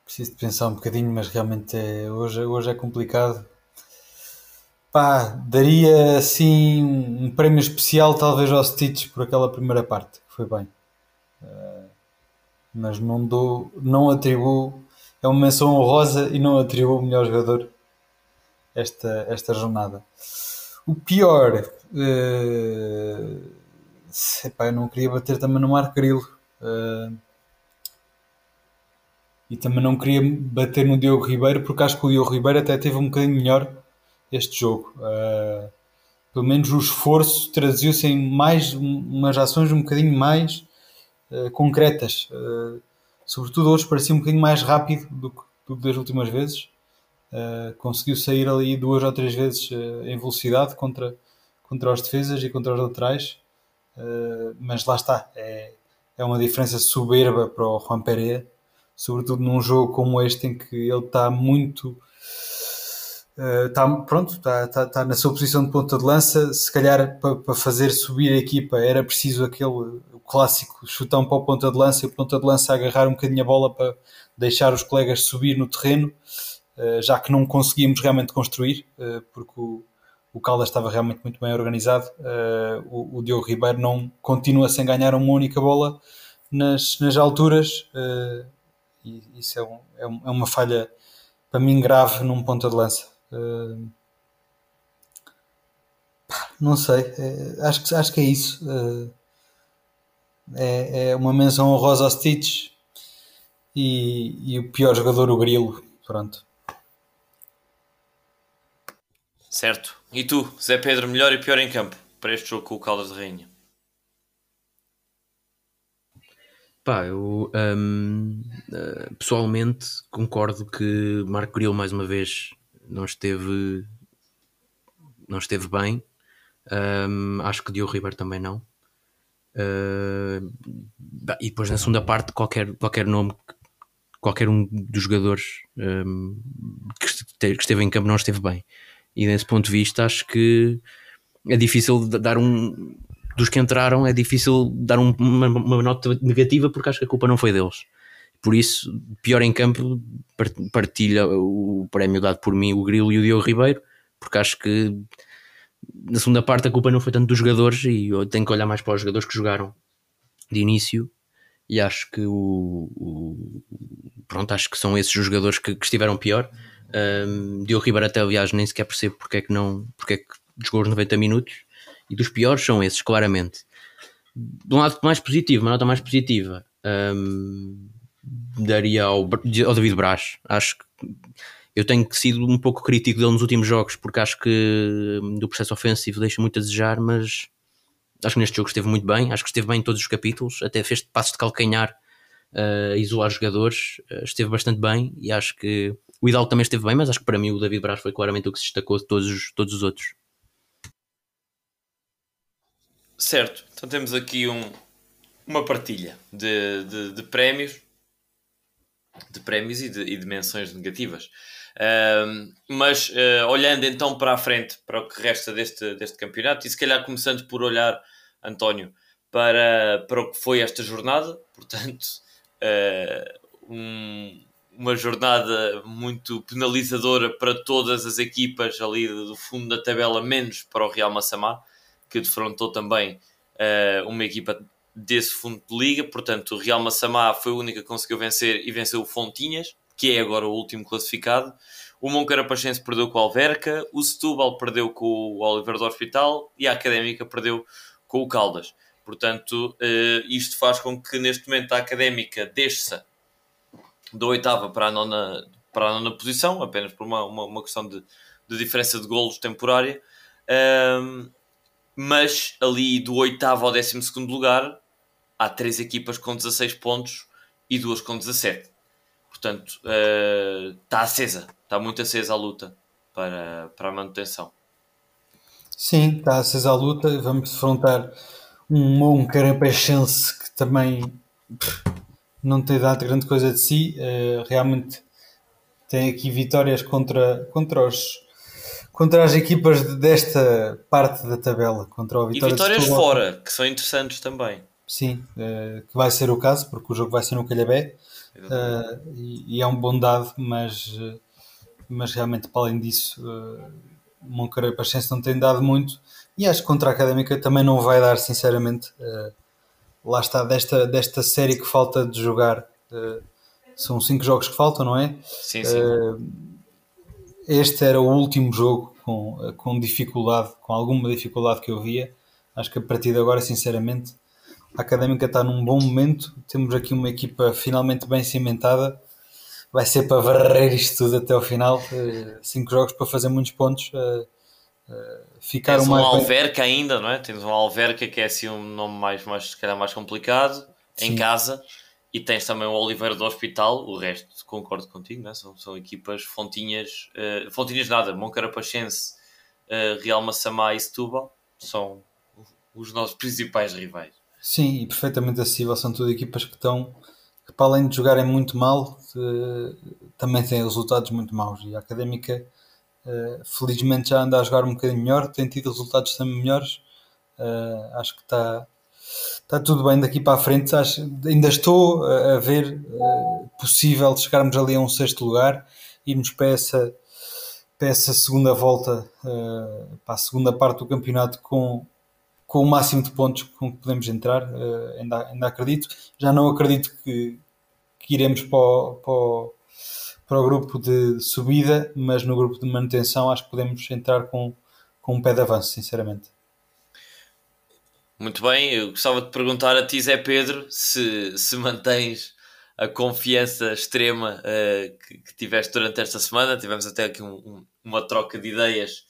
preciso de pensar um bocadinho, mas realmente é, hoje, hoje é complicado. Pá, daria assim um prémio especial talvez ao Stitch por aquela primeira parte, que foi bem. Uh, mas não dou, não atribuo, é uma menção honrosa e não atribuo o melhor jogador esta, esta jornada. O pior, uh, epá, eu não queria bater também no Marco Grilo uh, e também não queria bater no Diogo Ribeiro porque acho que o Diogo Ribeiro até teve um bocadinho melhor este jogo. Uh, pelo menos o esforço traduziu-se em mais umas ações um bocadinho mais concretas. sobretudo hoje parecia um bocadinho mais rápido do que, do que das últimas vezes. Uh, conseguiu sair ali duas ou três vezes uh, em velocidade contra, contra os defesas e contra os laterais, uh, mas lá está, é, é uma diferença soberba para o Juan Pereira, sobretudo num jogo como este em que ele está muito. Está, pronto, está, está, está, na sua posição de ponta de lança. Se calhar para, fazer subir a equipa era preciso aquele clássico chutão para o ponta de lança e o ponta de lança agarrar um bocadinho a bola para deixar os colegas subir no terreno. Uh, já que não conseguimos realmente construir, uh, porque o, o Caldas estava realmente muito bem organizado, uh, o, o, Diogo Ribeiro não continua sem ganhar uma única bola nas, nas alturas, e isso é, um, é, é, uma falha para mim grave num ponta de lança. Não sei, é, acho, que, acho que é isso. É, é, uma menção honrosa ao Stitch e, e o pior jogador, o Grilo. Pronto. Certo. E tu, Zé Pedro, melhor e pior em campo para este jogo com o Caldas de Rainha? Pá, eu um, uh, pessoalmente concordo que Marco Grilo mais uma vez não esteve não esteve bem. Um, acho que Diogo Ribeiro também não. Uh, e depois na segunda parte qualquer, qualquer nome qualquer um dos jogadores um, que esteve em campo não esteve bem. E desse ponto de vista, acho que é difícil dar um. Dos que entraram, é difícil dar um, uma, uma, nota negativa porque acho que a culpa não foi deles. Por isso, pior em campo, partilha o prémio dado por mim, o Grilo e o Diogo Ribeiro, porque acho que na segunda parte a culpa não foi tanto dos jogadores e eu tenho que olhar mais para os jogadores que jogaram de início e acho que o, o pronto, acho que são esses os jogadores que, que estiveram pior. Um, Diogo Ribeiro até aliás nem sequer percebo porque é que não porque é que jogou os 90 minutos e dos piores são esses, claramente. De um lado mais positivo, uma nota mais positiva, um, daria ao, ao David Braz. Acho que eu tenho sido um pouco crítico dele nos últimos jogos porque acho que do processo ofensivo deixa muito a desejar, mas acho que neste jogo esteve muito bem, acho que esteve bem em todos os capítulos, até fez passos de calcanhar uh, isolar jogadores, uh, esteve bastante bem e acho que o Hidalgo também esteve bem, mas acho que para mim o David Braz foi claramente o que se destacou de todos os, todos os outros. Certo, então temos aqui um, uma partilha de, de, de prémios. De prémios e de, e de menções negativas. Uh, mas uh, olhando então para a frente, para o que resta deste, deste campeonato, e se calhar começando por olhar, António, para, para o que foi esta jornada, portanto, uh, um, uma jornada muito penalizadora para todas as equipas ali do fundo da tabela, menos para o Real Massamá, que defrontou também uh, uma equipa desse fundo de liga. Portanto, o Real Massamá foi a única que conseguiu vencer e venceu o Fontinhas, que é agora o último classificado. O Moncarapachense perdeu com o Alverca, o Setúbal perdeu com o Oliver do Hospital e a Académica perdeu com o Caldas. Portanto, uh, isto faz com que neste momento a Académica desça da oitava para a nona, para a nona posição, apenas por uma, uma, uma questão de, de, diferença de golos temporária. Um, mas ali do oitavo ao décimo segundo lugar há três equipas com 16 pontos e duas com 17. Portanto, está uh, acesa, está muito acesa a luta para, para a manutenção. Sim, está acesa a luta. Vamos defrontar um, um carapachense que também não tem dado grande coisa de si. Uh, realmente tem aqui vitórias contra, contra, os, contra as equipas desta parte da tabela. Contra o Vitória e vitórias fora, que são interessantes também. Sim, uh, que vai ser o caso, porque o jogo vai ser no Calhabé. Uh, e, e, é um bom dado, mas, mas realmente, para além disso, uh, Moncarei Paciência não tem dado muito. E acho que contra a Académica também não vai dar, sinceramente. Uh, lá está, desta, desta série que falta de jogar, são cinco jogos que faltam, não é? Sim, sim. Este era o último jogo com, com dificuldade, com alguma dificuldade que eu via. Acho que a partir de agora, sinceramente, a Académica está num bom momento. Temos aqui uma equipa finalmente bem cimentada. Vai ser para varrer isto tudo até ao final. Uh, cinco jogos para fazer muitos pontos. Uh, ficar Tens um Alverca ainda, não é? Tens um Alverca que é assim um nome mais, mais, se calhar mais complicado, Sim. em casa, e tens também o Oliveira do Hospital, o resto concordo contigo, não é? são, são equipas fontinhas, uh, fontinhas nada, Moncarapachense, uh, Real Massamá e Setúbal, são os nossos principais rivais. Sim, e perfeitamente acessível, são tudo equipas que estão, que para além de jogarem muito mal, uh, também têm resultados muito maus, e a Académica Uh, felizmente já anda a jogar um bocadinho melhor, tem tido resultados também melhores. Uh, acho que está tá tudo bem daqui para a frente. Acho, ainda estou a, ver possível chegarmos ali a um sexto lugar, irmos para essa, para essa segunda volta, para a segunda parte do campeonato com, com o máximo de pontos com que podemos entrar. ainda, ainda acredito. Já não acredito que, que iremos para o, para o para o grupo de subida, mas no grupo de manutenção acho que podemos entrar com, com um pé de avanço, sinceramente. Muito bem, eu gostava de perguntar a ti, Zé Pedro, se, se mantens a confiança extrema uh, que, que, tiveste durante esta semana. Tivemos até aqui um, um, uma troca de ideias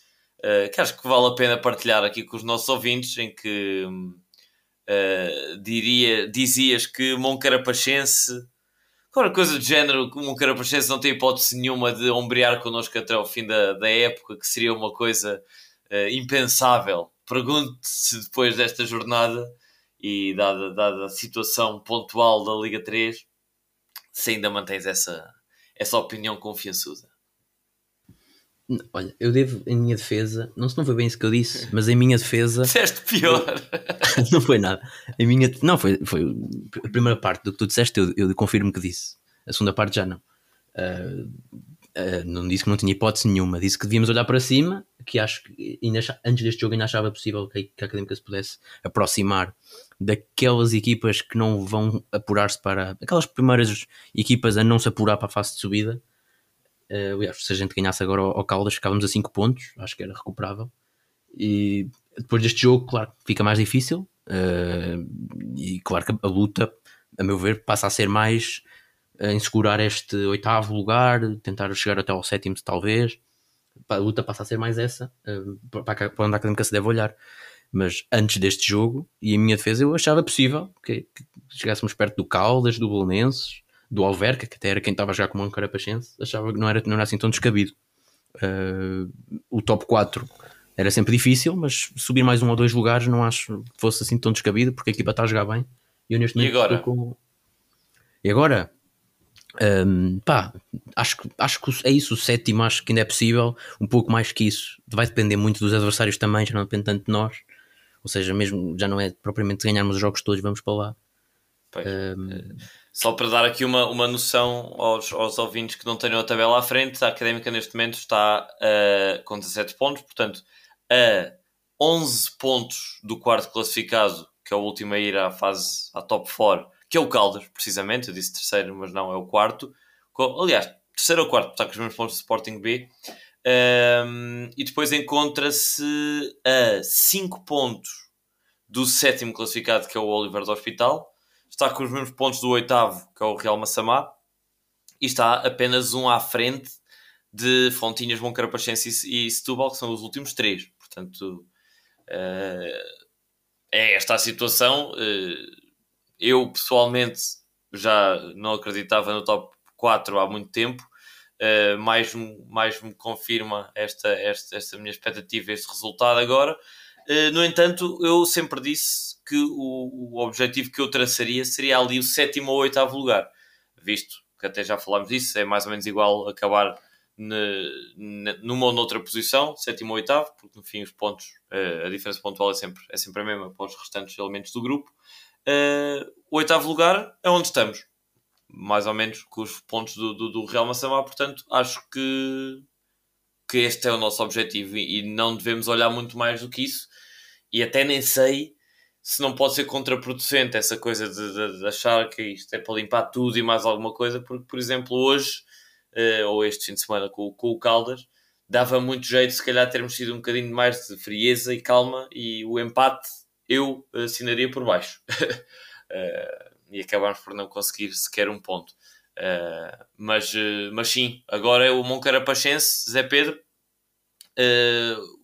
uh, que acho que vale a pena partilhar aqui com os nossos ouvintes, em que uh, diria, dizias que Moncarapachense Qualquer coisa do género, como um Carapachense não tem hipótese nenhuma de ombrear connosco até ao fim da, da época, que seria uma coisa uh, impensável. Pergunto se depois desta jornada e dada, dada a situação pontual da Liga 3, se ainda mantens essa, essa opinião confiançuda. Olha, eu devo, em minha defesa, não se não foi bem isso que eu disse, mas em minha defesa. Disseste pior! não foi nada. Em minha, não, foi, foi a primeira parte do que tu disseste, eu, eu confirmo que disse. A segunda parte já não. Uh, uh, não disse que não tinha hipótese nenhuma, disse que devíamos olhar para cima, que acho que ainda, antes deste jogo ainda achava possível que, que a Académica se pudesse aproximar daquelas equipas que não vão apurar-se para. aquelas primeiras equipas a não se apurar para a fase de subida Uh, aliás, se a gente ganhasse agora ao Caldas, ficávamos a 5 pontos, acho que era recuperável. E depois deste jogo, claro, fica mais difícil. Uh, e claro que a luta, a meu ver, passa a ser mais uh, em segurar este oitavo lugar, tentar chegar até ao sétimo, talvez. A luta passa a ser mais essa, para, onde a académica se deve olhar. Mas antes deste jogo, e em minha defesa, eu achava possível que, que chegássemos perto do Caldas, do Belenenses, do Alverca, que até era quem estava já com um carapachense, achava que não era, não era assim tão descabido. Uh, o top 4 era sempre difícil, mas subir mais um ou dois lugares não acho que fosse assim tão descabido, porque a equipa está a jogar bem. E, eu neste e agora? Com... E agora? Um, pá, acho, acho que é isso, o sétimo acho que ainda é possível, um pouco mais que isso, vai depender muito dos adversários também, já não depende tanto de nós, ou seja, mesmo já não é propriamente ganharmos os jogos todos, vamos para lá. Um... Só para dar aqui uma, uma noção aos, aos ouvintes que não tenham a tabela à frente, a Académica neste momento está uh, com 17 pontos, portanto, a 11 pontos do quarto classificado, que é o último a ir à fase, à top 4, que é o Caldas, precisamente. Eu disse terceiro, mas não, é o quarto. Aliás, terceiro ou quarto, está com os mesmos pontos do Sporting B. Um, e depois encontra-se a 5 pontos do sétimo classificado, que é o Oliver do Hospital. Está com os mesmos pontos do oitavo, que é o Real Massamá. E está apenas um à frente de Fontinhas, Moncarapachense e Setúbal, que são os últimos três. Portanto, uh, é esta a situação. Uh, eu pessoalmente já não acreditava no top 4 há muito tempo. Uh, mais, mais me confirma esta, esta, esta minha expectativa, este resultado agora. Uh, no entanto, eu sempre disse que o, o objetivo que eu traçaria seria ali o sétimo ou oitavo lugar, visto que até já falámos disso, é mais ou menos igual acabar numa ou noutra posição, sétimo ou oitavo, porque no fim os pontos, uh, a diferença pontual é sempre, é sempre a mesma para os restantes elementos do grupo. O oitavo lugar é onde estamos, mais ou menos com os pontos do, do, do Real Massamá, portanto acho que, que este é o nosso objetivo e, não devemos olhar muito mais do que isso. E até nem sei se não pode ser contraproducente essa coisa de, de, de, achar que isto é para limpar tudo e mais alguma coisa, porque, por exemplo, hoje, uh, ou este fim de semana com, com, o Caldas, dava muito jeito, se calhar, termos sido um bocadinho mais de frieza e calma, e o empate eu assinaria por baixo. uh, e acabámos por não conseguir sequer um ponto. Uh, mas, mas sim, agora é o Moncarapachense, Zé Pedro,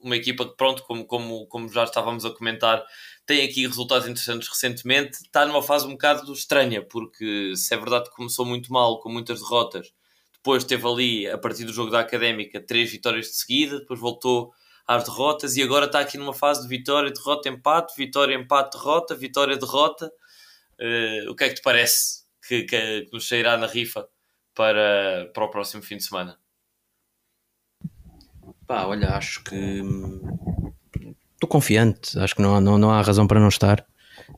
uma equipa que, pronto, como, como, como já estávamos a comentar, tem aqui resultados interessantes recentemente, está numa fase um bocado estranha, porque se é verdade que começou muito mal, com muitas derrotas, depois teve ali, a partir do jogo da Académica, três vitórias de seguida, depois voltou às derrotas e agora está aqui numa fase de vitória, derrota, empate, vitória, empate, derrota, vitória, derrota. Uh, o que é que te parece que, que, que nos sairá na rifa para, para o próximo fim de semana? Pá, olha, acho que estou confiante, acho que não, há, não, não há razão para não estar.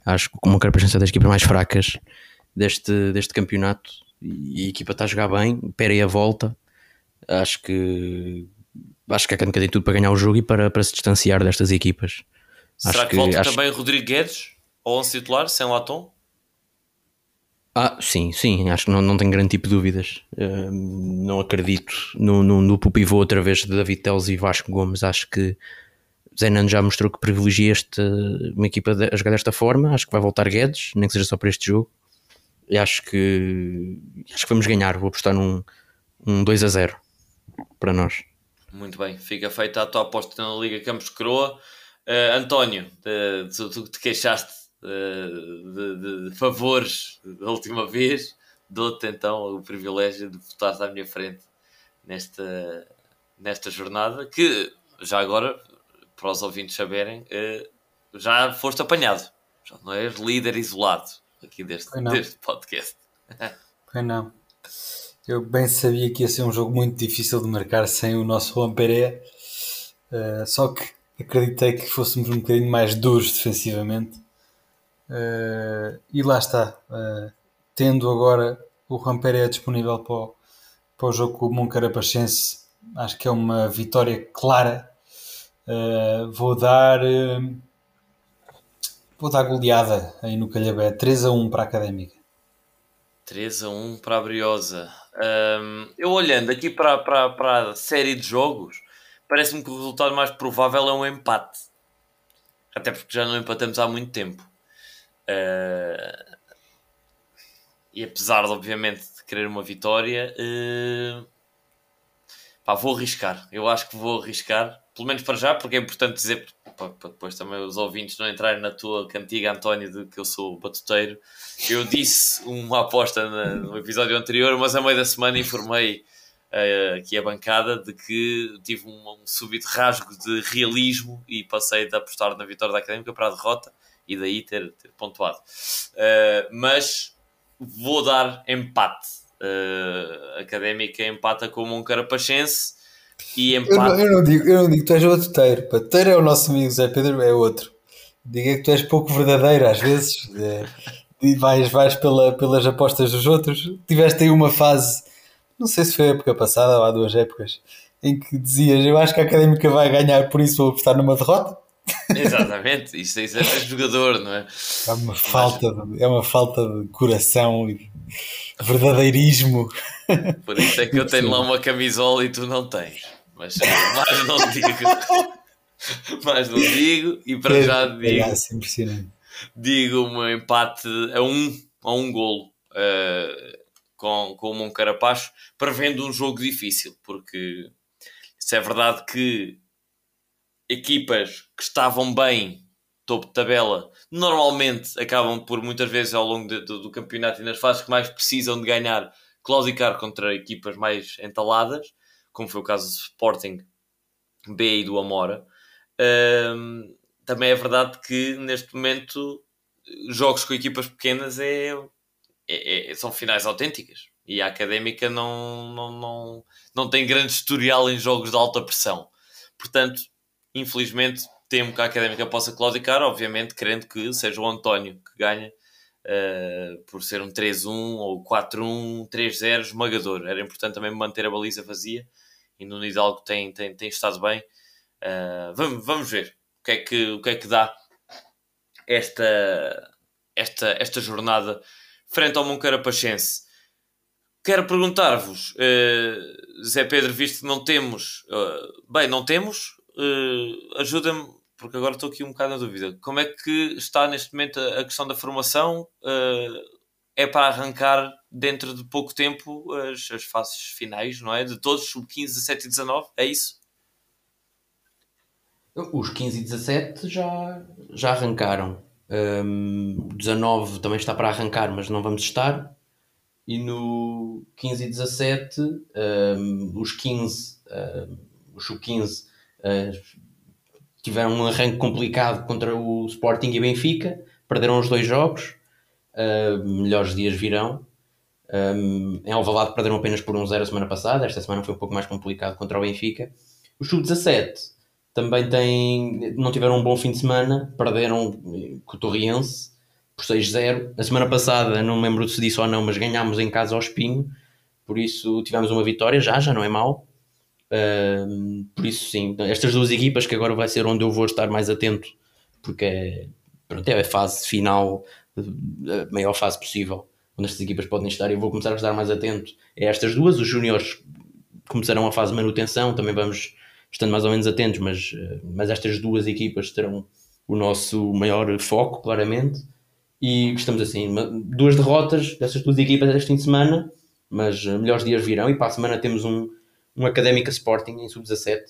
Acho que como presença das equipas mais fracas deste, deste campeonato e a equipa está a jogar bem, Pera a volta. Acho que acho que a Académica tem tudo para ganhar o jogo e para, para se distanciar destas equipas. Será acho que, que volta acho... também Rodrigo Guedes ao 11 titular, sem Latom? Ah, sim, sim, acho que não, não tenho grande tipo de dúvidas. Uh, não acredito no, no, no pivô outra vez de David Teles e Vasco Gomes. Acho que Zenan já mostrou que privilegia esta, uma equipa a jogar desta forma. Acho que vai voltar Guedes, nem que seja só para este jogo. E acho que acho que vamos ganhar. Vou apostar num um 2 a 0 para nós. Muito bem, fica feita a tua aposta na Liga Campos Croa. Uh, António, tu, tu te queixaste uh, de, de, favores da última vez, dou-te então o privilégio de votar à minha frente nesta, nesta jornada, que já agora, para os ouvintes saberem, uh, já foste apanhado. Já não és líder isolado aqui deste, deste podcast. Pois não. Eu bem sabia que ia ser um jogo muito difícil de marcar sem o nosso Juan Pereira, uh, só que acreditei que fôssemos um bocadinho mais duros defensivamente. Uh, e lá está. Uh, tendo agora o Juan Pereira disponível para o, para o jogo com o Moncarapachense, acho que é uma vitória clara. vou dar. vou dar goleada aí no Calhabé, 3 a 1 para a Académica. 3 a 1 para a Briosa. Um, eu olhando aqui para, para, para a série de jogos, parece-me que o resultado mais provável é um empate. Até porque já não empatamos há muito tempo. Uh, e apesar, de, obviamente, de querer uma vitória, uh, pá, vou arriscar. Eu acho que vou arriscar, pelo menos para já, porque é importante dizer para, depois também os ouvintes não entrarem na tua cantiga, António, de que eu sou batuteiro. Eu disse uma aposta no episódio anterior, mas a meio da semana informei uh, aqui a bancada de que tive um, um súbito rasgo de realismo e passei de apostar na vitória da Académica para a derrota e daí ter, ter pontuado. Uh, mas vou dar empate. Uh, académica empata com o Moncarapachense e empata. Eu não, eu não, digo, eu não digo que tu és outro Teiro. Teiro é o nosso amigo Zé Pedro, é outro. Diga que tu és pouco verdadeiro às vezes. É, e vais, vais pela, pelas apostas dos outros. Tiveste aí uma fase, não sei se foi a época passada ou há duas épocas, em que dizias: Eu acho que a académica vai ganhar, por isso vou apostar numa derrota. Exatamente, isso, isso é jogador, não é? É uma falta, de, é uma falta de coração e verdadeirismo. Por isso é que eu tenho lá uma camisola e tu não tens. Mas mais não digo. mais não digo e para é, já digo. É digo um empate a um, a um golo uh, com, com o Moncarapacho, prevendo um jogo difícil, porque se é verdade que equipas que estavam bem, topo de tabela, normalmente acabam por muitas vezes ao longo de, do, do, campeonato e nas fases que mais precisam de ganhar, claudicar contra equipas mais entaladas, como foi o caso do Sporting B e do Amora. Um, também é verdade que neste momento jogos com equipas pequenas é, é, é, são finais autênticas e a académica não, não, não, não tem grande historial em jogos de alta pressão. Portanto, infelizmente, temo que a académica possa claudicar, obviamente, querendo que seja o António que ganha. Uh, por ser um 3-1 ou 4-1, 3-0 esmagador. Era importante também manter a baliza vazia e no Hidalgo tem, tem, tem estado bem. Uh, vamos, vamos ver o que, é que, o que é que dá esta, esta, esta jornada frente ao Moncarapachense. Quero perguntar-vos, uh, Zé Pedro, visto que não temos, bem, não temos, uh, ajuda-me, porque agora estou aqui um bocado na dúvida. Como é que está neste momento a, a questão da formação? é para arrancar dentro de pouco tempo as, as fases finais, não é? De todos, sub-15, 17 e 19, é isso? Os 15 e 17 já, já arrancaram. Um, 19 também está para arrancar, mas não vamos estar. E no 15 e 17, um, os 15, um, os sub-15 uh, tiveram um arranque complicado contra o Sporting e Benfica, perderam os dois jogos. Uh, melhores dias virão. Um, em Alvalade perderam apenas por 1-0 a semana passada. Esta semana foi um pouco mais complicado contra o Benfica. Os sub-17 também têm, não tiveram um bom fim de semana, perderam com o Torriense por 6-0. A semana passada, não me lembro se disse ou não, mas ganhámos em casa ao Espinho, por isso tivemos uma vitória já, já não é mau. Por isso, sim, estas duas equipas que agora vai ser onde eu vou estar mais atento, porque é, pronto, é a fase final, a maior fase possível, onde estas equipas podem estar. Eu vou começar a estar mais atento a estas duas. Os júniores começarão a fase de manutenção, também vamos estando mais ou menos atentos, mas, eh, mas estas duas equipas terão o nosso maior foco, claramente. E estamos assim, duas derrotas dessas duas equipas este fim de semana, mas eh, melhores dias virão. E para a semana temos um, um Académica Sporting em sub-17.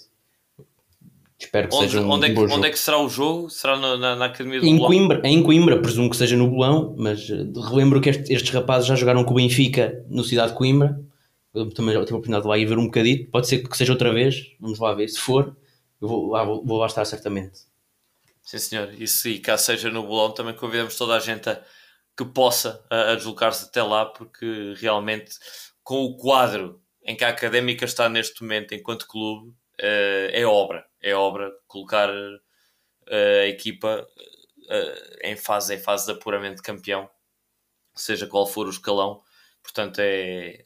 Espero que onde, seja um, onde, é que, onde é que será o jogo? Será na, na, na Academia do em Coimbra, em Coimbra, presumo que seja no Bolão, mas eh, relembro que este, estes rapazes já jogaram com o Benfica no Cidade de Coimbra eu também tive a oportunidade de lá ir ver um bocadinho. Pode ser que seja outra vez, vamos lá ver. Se for, eu vou lá, vou, vou lá estar certamente. Sim, senhor. E se cá seja no Bolão, também convidamos toda a gente a, que possa a, a deslocar-se até lá, porque realmente com o quadro em que a Académica está neste momento enquanto clube, uh, é obra. É obra colocar uh, a equipa uh, em, fase, em fase de apuramento de campeão, seja qual for o escalão. Portanto, é,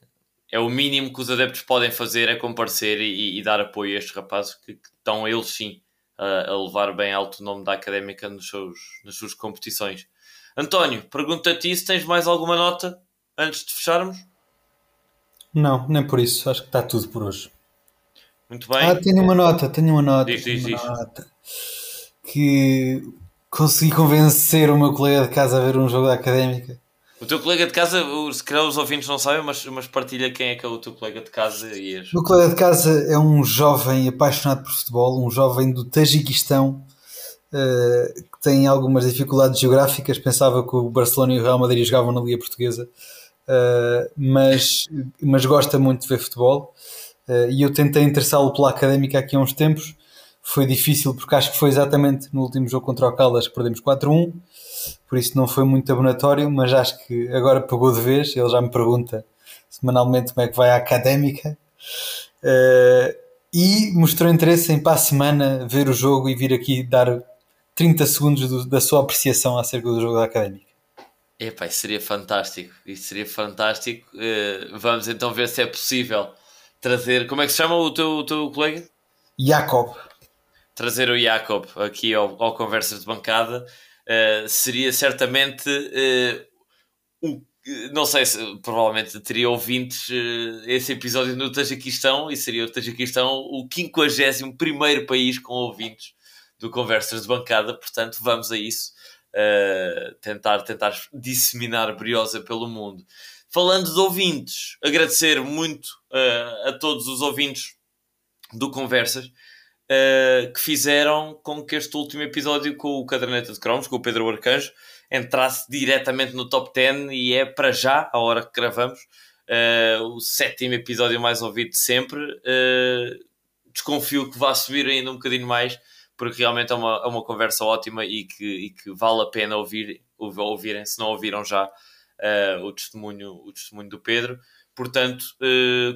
é o mínimo que os adeptos podem fazer é comparecer e, e dar apoio a estes rapazes que, que estão eles sim a, a, levar bem alto o nome da académica nos seus, nas suas competições. António, pergunta-te se tens mais alguma nota antes de fecharmos? Não, nem por isso. Acho que está tudo por hoje. Muito bem. Ah, tenho uma nota, tenho uma nota. Diz, diz, diz. Nota que consegui convencer o meu colega de casa a ver um jogo da académica o teu colega de casa, se calhar os ouvintes não sabem, mas, mas partilha quem é que é o teu colega de casa e és. O meu colega de casa é um jovem apaixonado por futebol, um jovem do Tajiquistão uh, que tem algumas dificuldades geográficas. Pensava que o Barcelona e o Real Madrid jogavam na Liga Portuguesa, uh, mas, mas gosta muito de ver futebol. Uh, e eu tentei interessá-lo pela académica aqui há uns tempos. Foi difícil porque acho que foi exatamente no último jogo contra o Caldas que perdemos 4-1 por isso não foi muito abonatório, mas acho que agora pegou de vez. Ele já me pergunta semanalmente como é que vai a académica. Uh, e mostrou interesse em para a semana ver o jogo e vir aqui dar 30 segundos do, da sua apreciação acerca do jogo da académica. Epá, isso seria fantástico. Isso seria fantástico. Uh, vamos então ver se é possível trazer. Como é que se chama o teu, o teu colega? Jacob. Trazer o Jacob aqui ao, ao Conversas de Bancada uh, seria certamente uh, o não sei se provavelmente teria ouvintes esse episódio no Tajiquistão e seria o Tajiquistão o 51 país com ouvintes do Conversas de Bancada, portanto vamos a isso uh, tentar, tentar disseminar briosa pelo mundo. Falando de ouvintes, agradecer muito uh, a todos os ouvintes do Conversas que fizeram com que este último episódio com o Caderneta de Cromos, com o Pedro Arcanjo, entrasse diretamente no top 10 e é para já, a hora que gravamos, uh, o sétimo episódio mais ouvido de sempre. Uh, desconfio que vá subir ainda um bocadinho mais, porque realmente é uma, é uma conversa ótima e que, e que vale a pena ouvir, ouvirem, se não ouviram já uh, o, testemunho, o testemunho do Pedro. Portanto,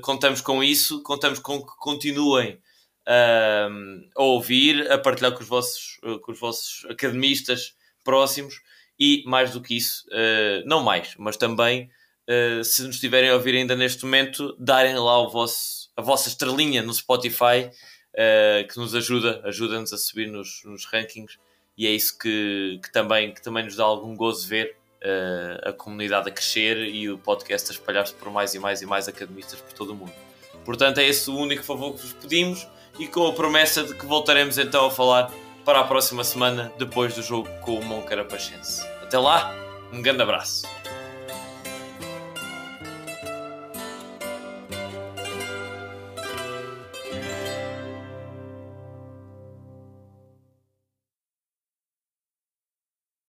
contamos com isso, contamos com que continuem a ouvir, a partilhar com os vossos, com os vossos academistas próximos e mais do que isso, uh, não mais, mas também uh, se nos estiverem a ouvir ainda neste momento, darem lá o vosso, a vossa estrelinha no Spotify uh, que nos ajuda, ajuda-nos a subir nos, nos, rankings e é isso que, que, também, que também nos dá algum gozo ver a comunidade a crescer e o podcast a espalhar-se por mais e mais e mais academistas por todo o mundo. Portanto, é esse o único favor que vos pedimos e com a promessa de que voltaremos então a falar para a próxima semana, depois do jogo com o Moncarapachense. Até lá, um grande abraço.